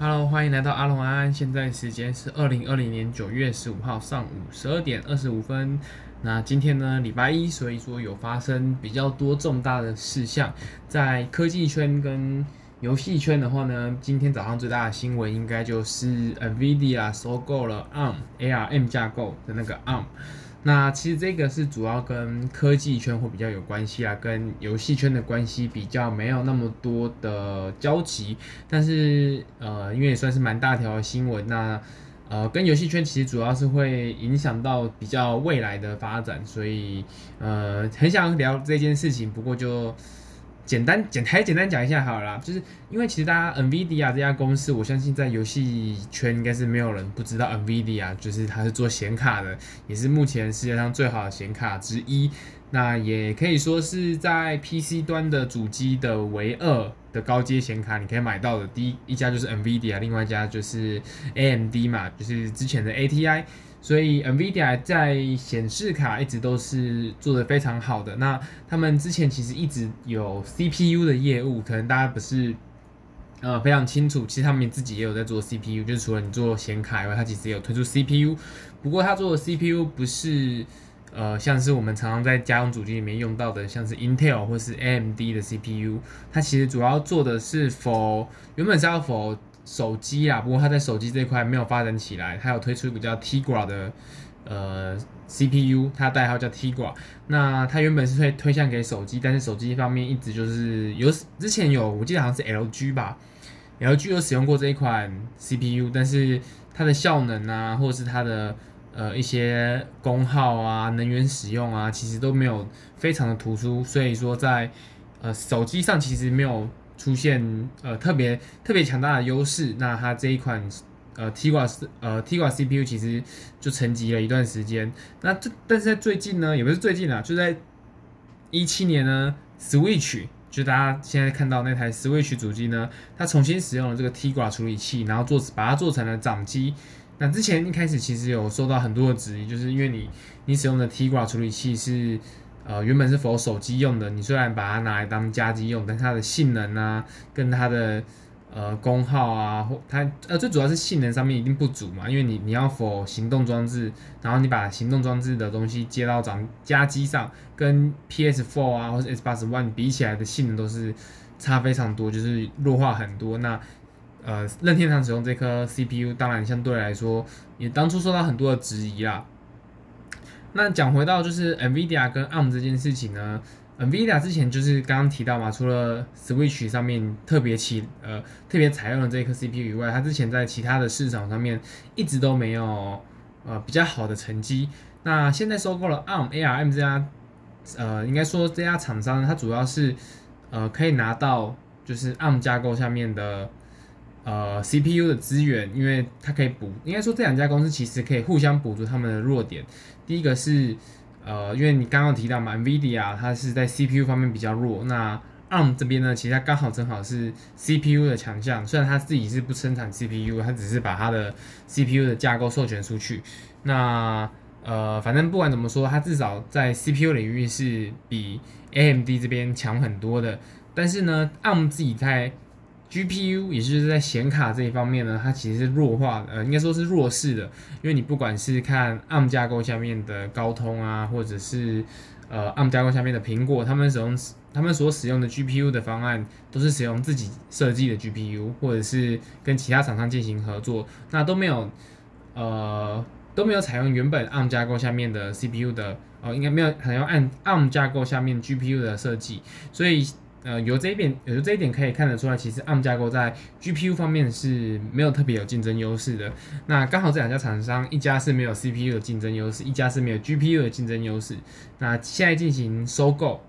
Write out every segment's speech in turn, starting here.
Hello，欢迎来到阿龙安安。现在时间是二零二零年九月十五号上午十二点二十五分。那今天呢，礼拜一，所以说有发生比较多重大的事项。在科技圈跟游戏圈的话呢，今天早上最大的新闻应该就是 NVIDIA 收购了 ARM ARM 架构的那个 ARM。那其实这个是主要跟科技圈会比较有关系啊，跟游戏圈的关系比较没有那么多的交集，但是呃，因为也算是蛮大条的新闻，那呃，跟游戏圈其实主要是会影响到比较未来的发展，所以呃，很想聊这件事情，不过就。简单简还简单讲一下好了啦，就是因为其实大家 NVIDIA 这家公司，我相信在游戏圈应该是没有人不知道 NVIDIA，就是它是做显卡的，也是目前世界上最好的显卡之一。那也可以说是在 PC 端的主机的唯二的高阶显卡，你可以买到的第一一家就是 NVIDIA，另外一家就是 AMD 嘛，就是之前的 ATI。所以 NVIDIA 在显示卡一直都是做得非常好的。那他们之前其实一直有 CPU 的业务，可能大家不是呃非常清楚。其实他们自己也有在做 CPU，就是除了你做显卡以外，它其实也有推出 CPU。不过他做的 CPU 不是呃像是我们常常在家用主机里面用到的，像是 Intel 或是 AMD 的 CPU。它其实主要做的是 for 原本是要 for 手机啊，不过它在手机这一块没有发展起来，它有推出一个叫 Tegra 的呃 CPU，它代号叫 Tegra。那它原本是推推向给手机，但是手机方面一直就是有之前有，我记得好像是 LG 吧，LG 有使用过这一款 CPU，但是它的效能啊，或者是它的呃一些功耗啊、能源使用啊，其实都没有非常的突出，所以说在呃手机上其实没有。出现呃特别特别强大的优势，那它这一款呃 Tegra 呃 Tegra CPU 其实就沉寂了一段时间。那这但是在最近呢，也不是最近啊，就在一七年呢，Switch 就大家现在看到那台 Switch 主机呢，它重新使用了这个 Tegra 处理器，然后做把它做成了掌机。那之前一开始其实有受到很多的质疑，就是因为你你使用的 Tegra 处理器是。呃，原本是 for 手机用的，你虽然把它拿来当家机用，但它的性能啊，跟它的呃功耗啊，或它呃最主要是性能上面一定不足嘛，因为你你要 for 行动装置，然后你把行动装置的东西接到掌家机上，跟 PS4 啊或者 Xbox One 比起来的性能都是差非常多，就是弱化很多。那呃任天堂使用这颗 CPU，当然相对来说也当初受到很多的质疑啦。那讲回到就是 NVIDIA 跟 ARM 这件事情呢，NVIDIA 之前就是刚刚提到嘛，除了 Switch 上面特别起呃特别采用了这一颗 CPU 以外，它之前在其他的市场上面一直都没有呃比较好的成绩。那现在收购了 ARM ARM 这家呃应该说这家厂商，它主要是呃可以拿到就是 ARM 架构下面的。呃，CPU 的资源，因为它可以补，应该说这两家公司其实可以互相补足他们的弱点。第一个是，呃，因为你刚刚提到嘛，NVIDIA 它是在 CPU 方面比较弱，那 ARM 这边呢，其实它刚好正好是 CPU 的强项。虽然它自己是不生产 CPU，它只是把它的 CPU 的架构授权出去。那呃，反正不管怎么说，它至少在 CPU 领域是比 AMD 这边强很多的。但是呢，ARM 自己在 GPU 也就是在显卡这一方面呢，它其实是弱化的，呃，应该说是弱势的，因为你不管是看 ARM 架构下面的高通啊，或者是呃 ARM 架构下面的苹果，他们使用他们所使用的 GPU 的方案都是使用自己设计的 GPU，或者是跟其他厂商进行合作，那都没有呃都没有采用原本 ARM 架构下面的 CPU 的，哦，应该没有采用按 ARM 架构下面 GPU 的设计，所以。呃，由这一点，由这一点可以看得出来，其实 ARM 架构在 GPU 方面是没有特别有竞争优势的。那刚好这两家厂商，一家是没有 CPU 的竞争优势，一家是没有 GPU 的竞争优势。那现在进行收购，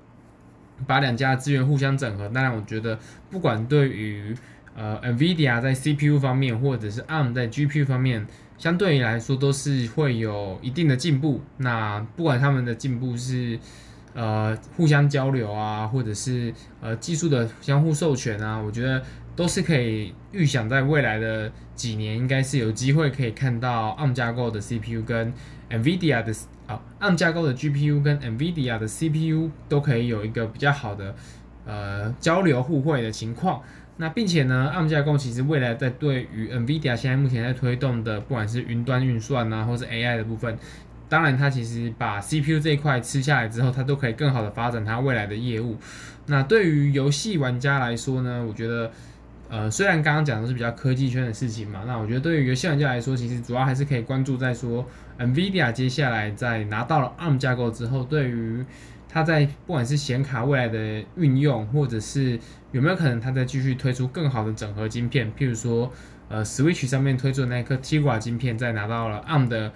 把两家资源互相整合，当然我觉得不管对于呃 NVIDIA 在 CPU 方面，或者是 ARM 在 GPU 方面，相对于来说都是会有一定的进步。那不管他们的进步是。呃，互相交流啊，或者是呃技术的相互授权啊，我觉得都是可以预想在未来的几年，应该是有机会可以看到 ARM 架构的 CPU 跟 NVIDIA 的啊 ARM 架构的 GPU 跟 NVIDIA 的 CPU 都可以有一个比较好的呃交流互惠的情况。那并且呢，ARM 架构其实未来在对于 NVIDIA 现在目前在推动的，不管是云端运算啊，或是 AI 的部分，当然它其实把 CPU 这一块吃下来之后，它都可以更好的发展它未来的业务。那对于游戏玩家来说呢，我觉得。呃，虽然刚刚讲的是比较科技圈的事情嘛，那我觉得对于游戏玩家来说，其实主要还是可以关注在说，NVIDIA 接下来在拿到了 ARM 架构之后，对于它在不管是显卡未来的运用，或者是有没有可能它再继续推出更好的整合晶片，譬如说，呃，Switch 上面推出的那颗 Tegra 晶片，在拿到了 ARM 的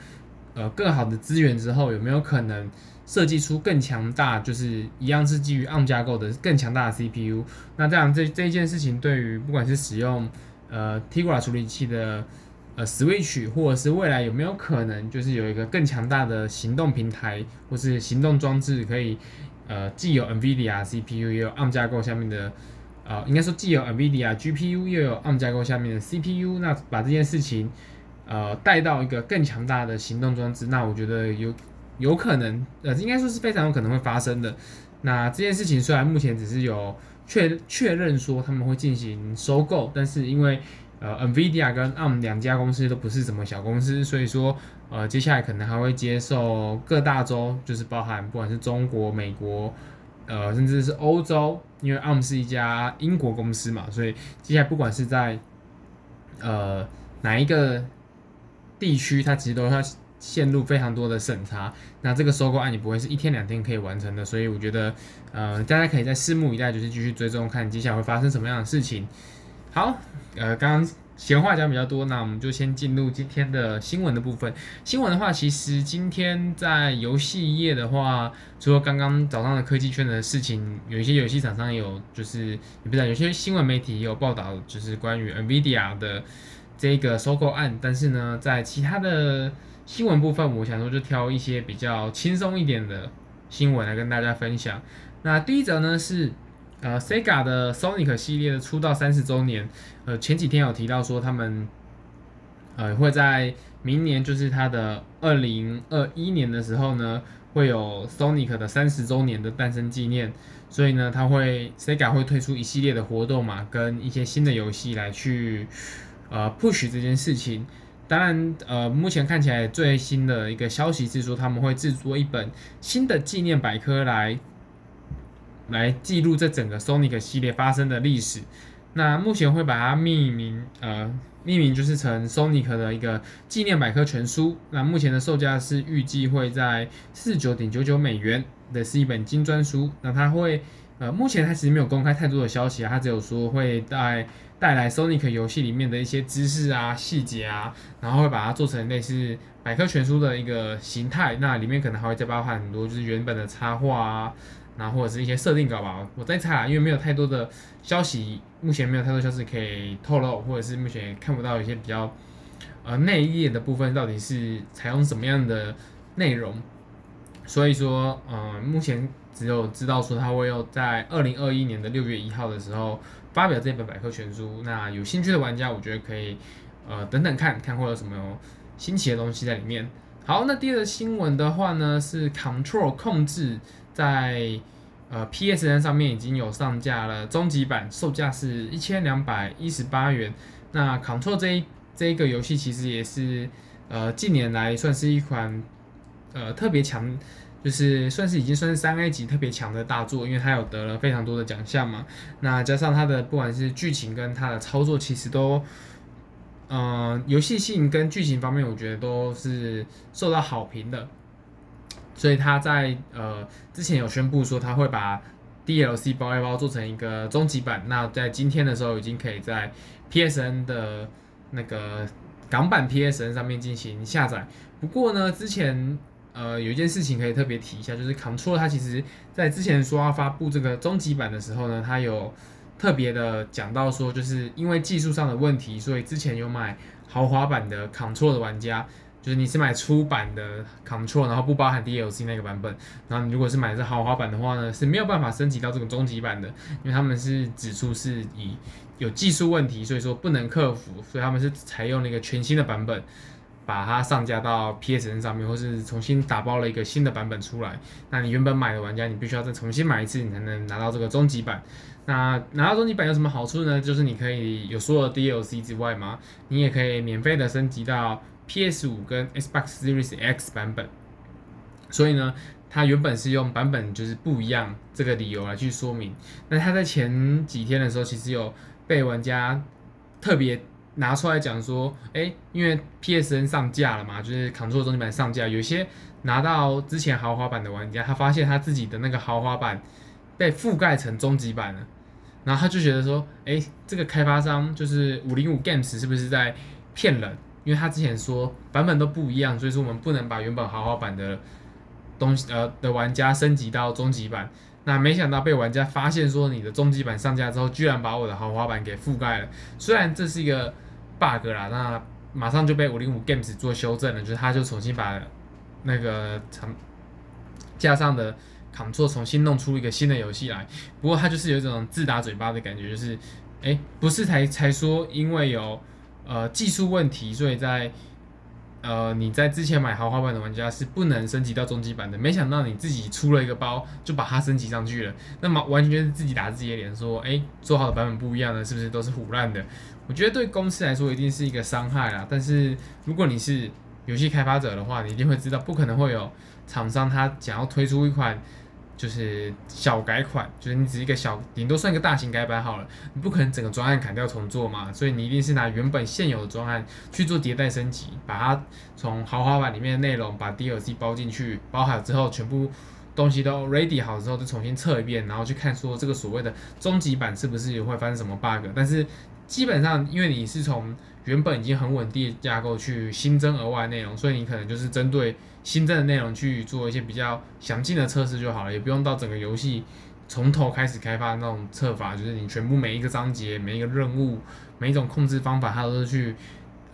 呃更好的资源之后，有没有可能？设计出更强大，就是一样是基于 ARM 架构的更强大的 CPU。那这样这这一件事情，对于不管是使用呃 Tegra 处理器的呃 Switch，或者是未来有没有可能，就是有一个更强大的行动平台或是行动装置，可以呃既有 NVIDIA CPU，也有 ARM 架构下面的呃应该说既有 NVIDIA GPU，又有 ARM 架构下面的 CPU。那把这件事情呃带到一个更强大的行动装置，那我觉得有。有可能，呃，应该说是非常有可能会发生的。那这件事情虽然目前只是有确确认说他们会进行收购，但是因为呃，NVIDIA 跟 ARM 两家公司都不是什么小公司，所以说呃，接下来可能还会接受各大洲，就是包含不管是中国、美国，呃，甚至是欧洲，因为 ARM 是一家英国公司嘛，所以接下来不管是在呃哪一个地区，它其实都要。陷入非常多的审查，那这个收购案也不会是一天两天可以完成的，所以我觉得，呃，大家可以再拭目以待，就是继续追踪看接下来会发生什么样的事情。好，呃，刚刚闲话讲比较多，那我们就先进入今天的新闻的部分。新闻的话，其实今天在游戏业的话，除了刚刚早上的科技圈的事情，有一些游戏厂商有，就是也不知道，有些新闻媒体也有报道，就是关于 NVIDIA 的这个收购案，但是呢，在其他的。新闻部分，我想说就挑一些比较轻松一点的新闻来跟大家分享。那第一则呢是，呃，Sega 的 Sonic 系列的出道三十周年，呃，前几天有提到说他们，呃，会在明年，就是他的二零二一年的时候呢，会有 Sonic 的三十周年的诞生纪念，所以呢，他会 Sega 会推出一系列的活动嘛，跟一些新的游戏来去，呃，push 这件事情。当然，呃，目前看起来最新的一个消息是说，他们会制作一本新的纪念百科来来记录这整个 Sonic 系列发生的历史。那目前会把它命名，呃，命名就是成 Sonic 的一个纪念百科全书。那目前的售价是预计会在四十九点九九美元的是一本精专书。那它会，呃，目前它其实没有公开太多的消息啊，它只有说会在。带来 Sonic 游戏里面的一些知识啊、细节啊，然后会把它做成类似百科全书的一个形态。那里面可能还会再包含很多就是原本的插画啊，然后或者是一些设定稿吧。我在猜啊，因为没有太多的消息，目前没有太多消息可以透露，或者是目前也看不到一些比较呃内页的部分到底是采用什么样的内容。所以说，呃，目前只有知道说它会有在二零二一年的六月一号的时候。发表这本百科全书，那有兴趣的玩家，我觉得可以，呃，等等看看会有什么新奇的东西在里面。好，那第二个新闻的话呢，是 Control 控制在呃 PSN 上面已经有上架了终极版，售价是一千两百一十八元。那 Control 这一这一个游戏其实也是呃近年来算是一款呃特别强。就是算是已经算是三 A 级特别强的大作，因为它有得了非常多的奖项嘛。那加上它的不管是剧情跟它的操作，其实都，嗯、呃，游戏性跟剧情方面，我觉得都是受到好评的。所以他在呃之前有宣布说他会把 DLC 包一包做成一个终极版，那在今天的时候已经可以在 PSN 的那个港版 PSN 上面进行下载。不过呢，之前。呃，有一件事情可以特别提一下，就是 Control 它其实在之前说要发布这个终极版的时候呢，它有特别的讲到说，就是因为技术上的问题，所以之前有买豪华版的 Control 的玩家，就是你是买初版的 Control，然后不包含 DLC 那个版本，然后你如果是买这豪华版的话呢，是没有办法升级到这个终极版的，因为他们是指出是以有技术问题，所以说不能克服，所以他们是采用了一个全新的版本。把它上架到 PSN 上面，或是重新打包了一个新的版本出来。那你原本买的玩家，你必须要再重新买一次，你才能拿到这个终极版。那拿到终极版有什么好处呢？就是你可以有所有的 DLC 之外嘛，你也可以免费的升级到 PS 五跟 Xbox Series X 版本。所以呢，它原本是用版本就是不一样这个理由来去说明。那它在前几天的时候，其实有被玩家特别拿出来讲说，诶，因为 PSN 上架了嘛，就是 Control 终极版上架，有些拿到之前豪华版的玩家，他发现他自己的那个豪华版被覆盖成终极版了。然后他就觉得说，哎，这个开发商就是五零五 Games 是不是在骗人？因为他之前说版本都不一样，所以说我们不能把原本豪华版的东西呃的玩家升级到终极版。那没想到被玩家发现说你的终极版上架之后，居然把我的豪华版给覆盖了。虽然这是一个 bug 啦，那马上就被五零五 Games 做修正了，就是他就重新把那个长架上的。Control 重新弄出一个新的游戏来，不过他就是有一种自打嘴巴的感觉，就是，哎，不是才才说因为有呃技术问题，所以在呃你在之前买豪华版的玩家是不能升级到终极版的，没想到你自己出了一个包就把它升级上去了，那么完全是自己打自己的脸，说，哎，做好的版本不一样的，是不是都是胡乱的？我觉得对公司来说一定是一个伤害啦，但是如果你是游戏开发者的话，你一定会知道，不可能会有厂商他想要推出一款。就是小改款，就是你只是一个小，顶多算一个大型改版好了，你不可能整个专案砍掉重做嘛，所以你一定是拿原本现有的专案去做迭代升级，把它从豪华版里面的内容把 DLC 包进去，包好之后全部东西都 ready 好之后，再重新测一遍，然后去看说这个所谓的终极版是不是会发生什么 bug，但是基本上因为你是从原本已经很稳定的架构去新增额外内容，所以你可能就是针对新增的内容去做一些比较详尽的测试就好了，也不用到整个游戏从头开始开发那种测法，就是你全部每一个章节、每一个任务、每一种控制方法，它都是去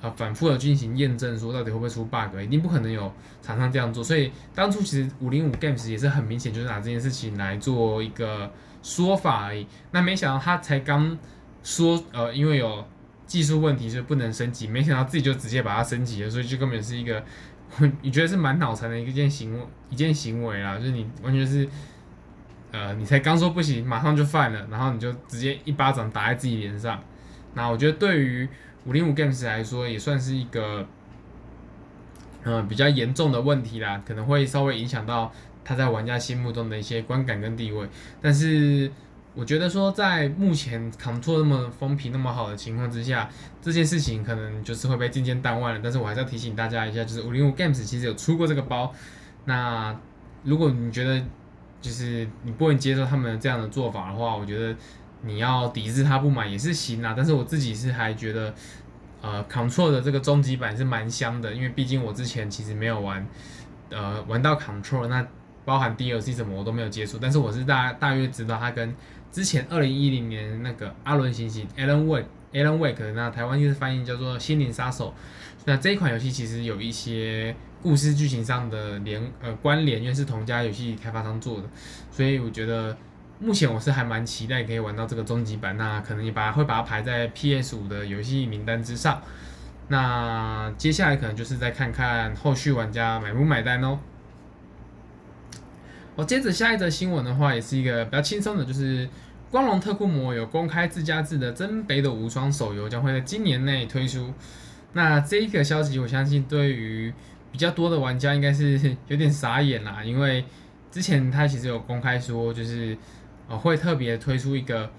呃反复的进行验证，说到底会不会出 bug，一定不可能有厂商这样做。所以当初其实五零五 Games 也是很明显，就是拿这件事情来做一个说法而已。那没想到他才刚说，呃，因为有。技术问题是不能升级，没想到自己就直接把它升级了，所以就根本是一个，你觉得是蛮脑残的一件行，一件行为啦，就是你完全是，呃，你才刚说不行，马上就犯了，然后你就直接一巴掌打在自己脸上。那我觉得对于五零五 Games 来说，也算是一个，呃，比较严重的问题啦，可能会稍微影响到他在玩家心目中的一些观感跟地位，但是。我觉得说，在目前 Control 那么风评那么好的情况之下，这件事情可能就是会被渐渐淡忘了。但是我还是要提醒大家一下，就是五零五 Games 其实有出过这个包。那如果你觉得就是你不能接受他们这样的做法的话，我觉得你要抵制他不买也是行啊。但是我自己是还觉得，呃，Control 的这个终极版是蛮香的，因为毕竟我之前其实没有玩，呃，玩到 Control，那包含 DLC 什么我都没有接触，但是我是大大约知道它跟之前二零一零年那个阿伦行刑 Alan Wake Alan Wake 那台湾就是翻译叫做心灵杀手。那这一款游戏其实有一些故事剧情上的连呃关联，因为是同家游戏开发商做的，所以我觉得目前我是还蛮期待可以玩到这个终极版。那可能也把会把它排在 PS 五的游戏名单之上。那接下来可能就是再看看后续玩家买不买单哦。我接着下一则新闻的话，也是一个比较轻松的，就是光荣特库摩有公开自家制的真北斗无双手游将会在今年内推出。那这一个消息，我相信对于比较多的玩家应该是 有点傻眼啦，因为之前他其实有公开说，就是呃会特别推出一个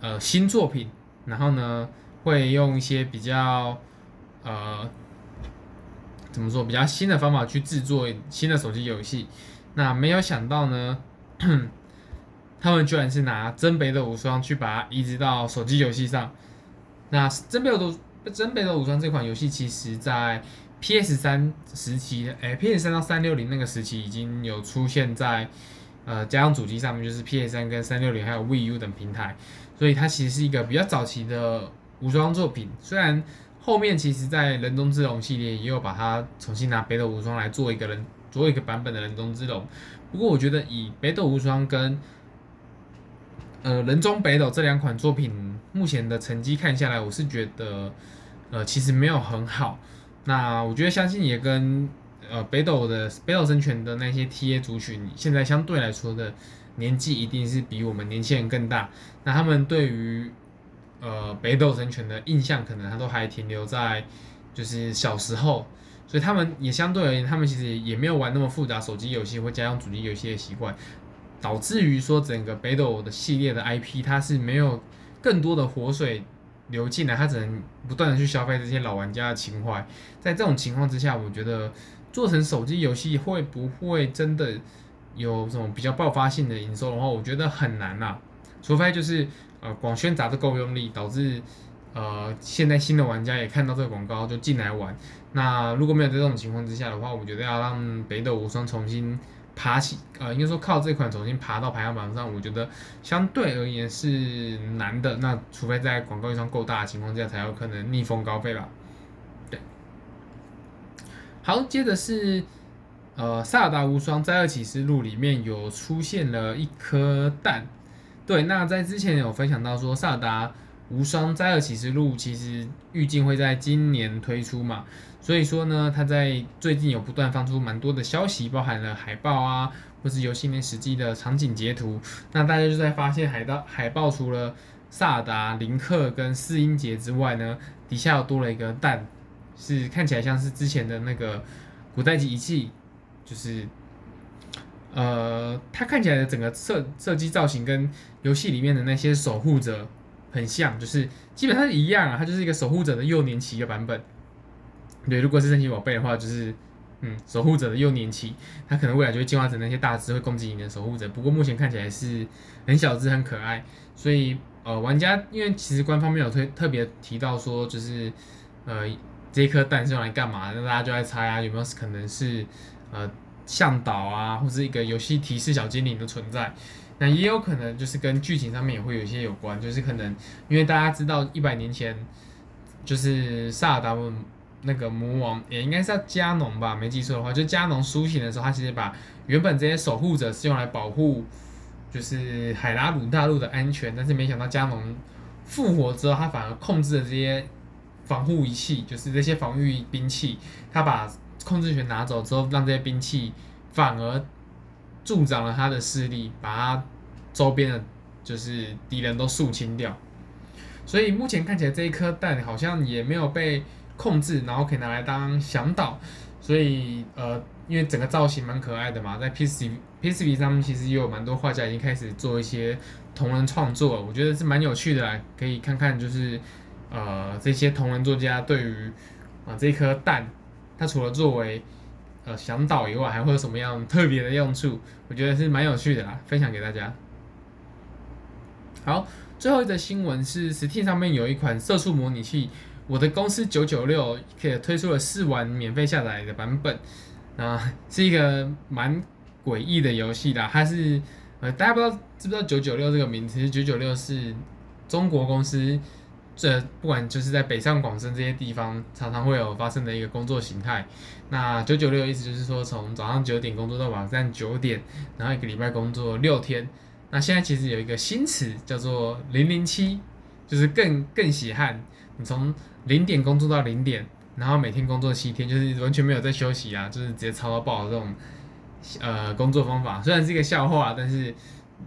呃新作品，然后呢会用一些比较呃怎么说比较新的方法去制作新的手机游戏。那没有想到呢，他们居然是拿真北斗无双去把它移植到手机游戏上。那真北斗真北斗无双这款游戏，其实在 PS 三时期，哎，PS 三到三六零那个时期已经有出现在呃家用主机上面，就是 PS 三跟三六零还有 VU 等平台，所以它其实是一个比较早期的无双作品。虽然后面其实在人中之龙系列也有把它重新拿北斗无双来做一个人。做一个版本的人中之龙，不过我觉得以北斗无双跟呃人中北斗这两款作品目前的成绩看下来，我是觉得呃其实没有很好。那我觉得相信也跟呃北斗的北斗神拳的那些 TA 族群现在相对来说的年纪一定是比我们年轻人更大，那他们对于呃北斗神拳的印象，可能他都还停留在就是小时候，所以他们也相对而言，他们其实也没有玩那么复杂手机游戏或加上主机游戏的习惯，导致于说整个北斗的系列的 IP 它是没有更多的活水流进来，它只能不断的去消费这些老玩家的情怀，在这种情况之下，我觉得做成手机游戏会不会真的？有这种比较爆发性的营收的话，我觉得很难呐、啊，除非就是呃广宣砸的够用力，导致呃现在新的玩家也看到这个广告就进来玩。那如果没有在这种情况之下的话，我觉得要让北斗无双重新爬起，呃应该说靠这款重新爬到排行榜上，我觉得相对而言是难的。那除非在广告预算够大的情况下，才有可能逆风高飞吧。对，好，接着是。呃，萨达无双灾厄启示录里面有出现了一颗蛋，对，那在之前有分享到说，萨达无双灾厄启示录其实预计会在今年推出嘛，所以说呢，它在最近有不断放出蛮多的消息，包含了海报啊，或是游戏内实际的场景截图，那大家就在发现海盗海报除了萨达、林克跟四音节之外呢，底下又多了一个蛋，是看起来像是之前的那个古代级仪器。就是，呃，它看起来的整个设设计造型跟游戏里面的那些守护者很像，就是基本上一样啊，它就是一个守护者的幼年期的版本。对，如果是神奇宝贝的话，就是嗯，守护者的幼年期，它可能未来就会进化成那些大只会攻击你的守护者。不过目前看起来是很小只很可爱，所以呃，玩家因为其实官方没有推特别提到说，就是呃，这颗蛋是用来干嘛，那大家就在猜啊，有没有可能是。呃，向导啊，或者一个游戏提示小精灵的存在，那也有可能就是跟剧情上面也会有一些有关，就是可能因为大家知道一百年前，就是萨尔达那个魔王也应该是叫加农吧，没记错的话，就加农苏醒的时候，他其实把原本这些守护者是用来保护，就是海拉鲁大陆的安全，但是没想到加农复活之后，他反而控制了这些防护仪器，就是这些防御兵器，他把。控制权拿走之后，让这些兵器反而助长了他的势力，把他周边的，就是敌人都肃清掉。所以目前看起来这一颗蛋好像也没有被控制，然后可以拿来当向导。所以呃，因为整个造型蛮可爱的嘛，在 PC PCV 上面其实也有蛮多画家已经开始做一些同人创作，我觉得是蛮有趣的啦，可以看看就是呃这些同人作家对于啊、呃、这颗蛋。它除了作为呃向导以外，还会有什么样特别的用处？我觉得是蛮有趣的啦，分享给大家。好，最后一则新闻是 Steam 上面有一款社畜模拟器，我的公司九九六可以推出了试玩免费下载的版本，啊、是一个蛮诡异的游戏啦。它是呃大家不知道知不知道九九六这个名词？九九六是中国公司。这不管就是在北上广深这些地方，常常会有发生的一个工作形态。那九九六意思就是说，从早上九点工作到晚上九点，然后一个礼拜工作六天。那现在其实有一个新词叫做零零七，就是更更喜汗。你从零点工作到零点，然后每天工作七天，就是完全没有在休息啊，就是直接操到爆的这种呃工作方法。虽然是一个笑话，但是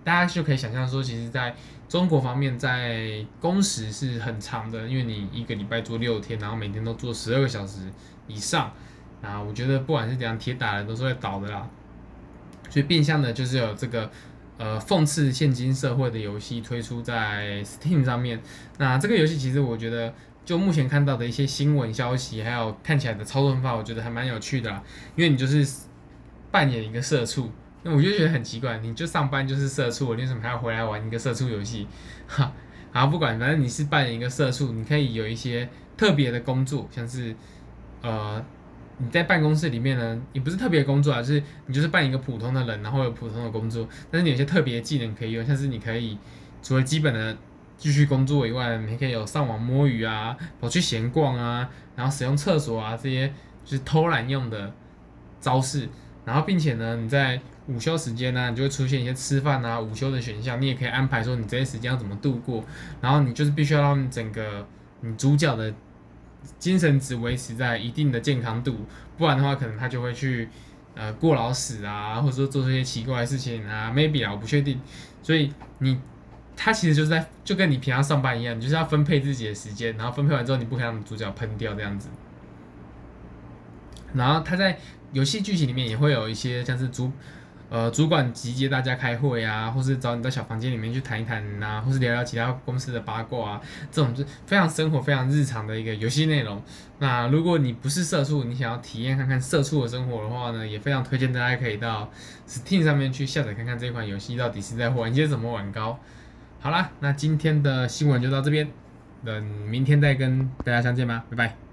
大家就可以想象说，其实在中国方面在工时是很长的，因为你一个礼拜做六天，然后每天都做十二个小时以上，啊，我觉得不管是怎样，铁打的都是会倒的啦。所以变相的就是有这个呃讽刺现今社会的游戏推出在 Steam 上面。那这个游戏其实我觉得，就目前看到的一些新闻消息，还有看起来的操作方法，我觉得还蛮有趣的啦。因为你就是扮演一个社畜。那我就觉得很奇怪，你就上班就是社畜，你为什么还要回来玩一个社畜游戏？哈，然后，不管，反正你是扮演一个社畜，你可以有一些特别的工作，像是，呃，你在办公室里面呢，你不是特别工作啊，就是你就是扮一个普通的人，然后有普通的工作，但是你有些特别技能可以用，像是你可以除了基本的继续工作以外，你还可以有上网摸鱼啊，跑去闲逛啊，然后使用厕所啊这些就是偷懒用的招式，然后并且呢，你在午休时间呢、你就会出现一些吃饭啊、午休的选项，你也可以安排说你这些时间要怎么度过，然后你就是必须要让整个你主角的精神值维持在一定的健康度，不然的话可能他就会去呃过劳死啊，或者说做这些奇怪的事情啊，maybe 啊，我不确定。所以你他其实就是在就跟你平常上班一样，你就是要分配自己的时间，然后分配完之后，你不可以让主角喷掉这样子。然后他在游戏剧情里面也会有一些像是主。呃，主管集结大家开会啊，或是找你到小房间里面去谈一谈啊，或是聊聊其他公司的八卦啊，这种是非常生活、非常日常的一个游戏内容。那如果你不是社畜，你想要体验看看社畜的生活的话呢，也非常推荐大家可以到 Steam 上面去下载看看这款游戏到底是在玩些什么玩高。好啦，那今天的新闻就到这边，等明天再跟大家相见吧，拜拜。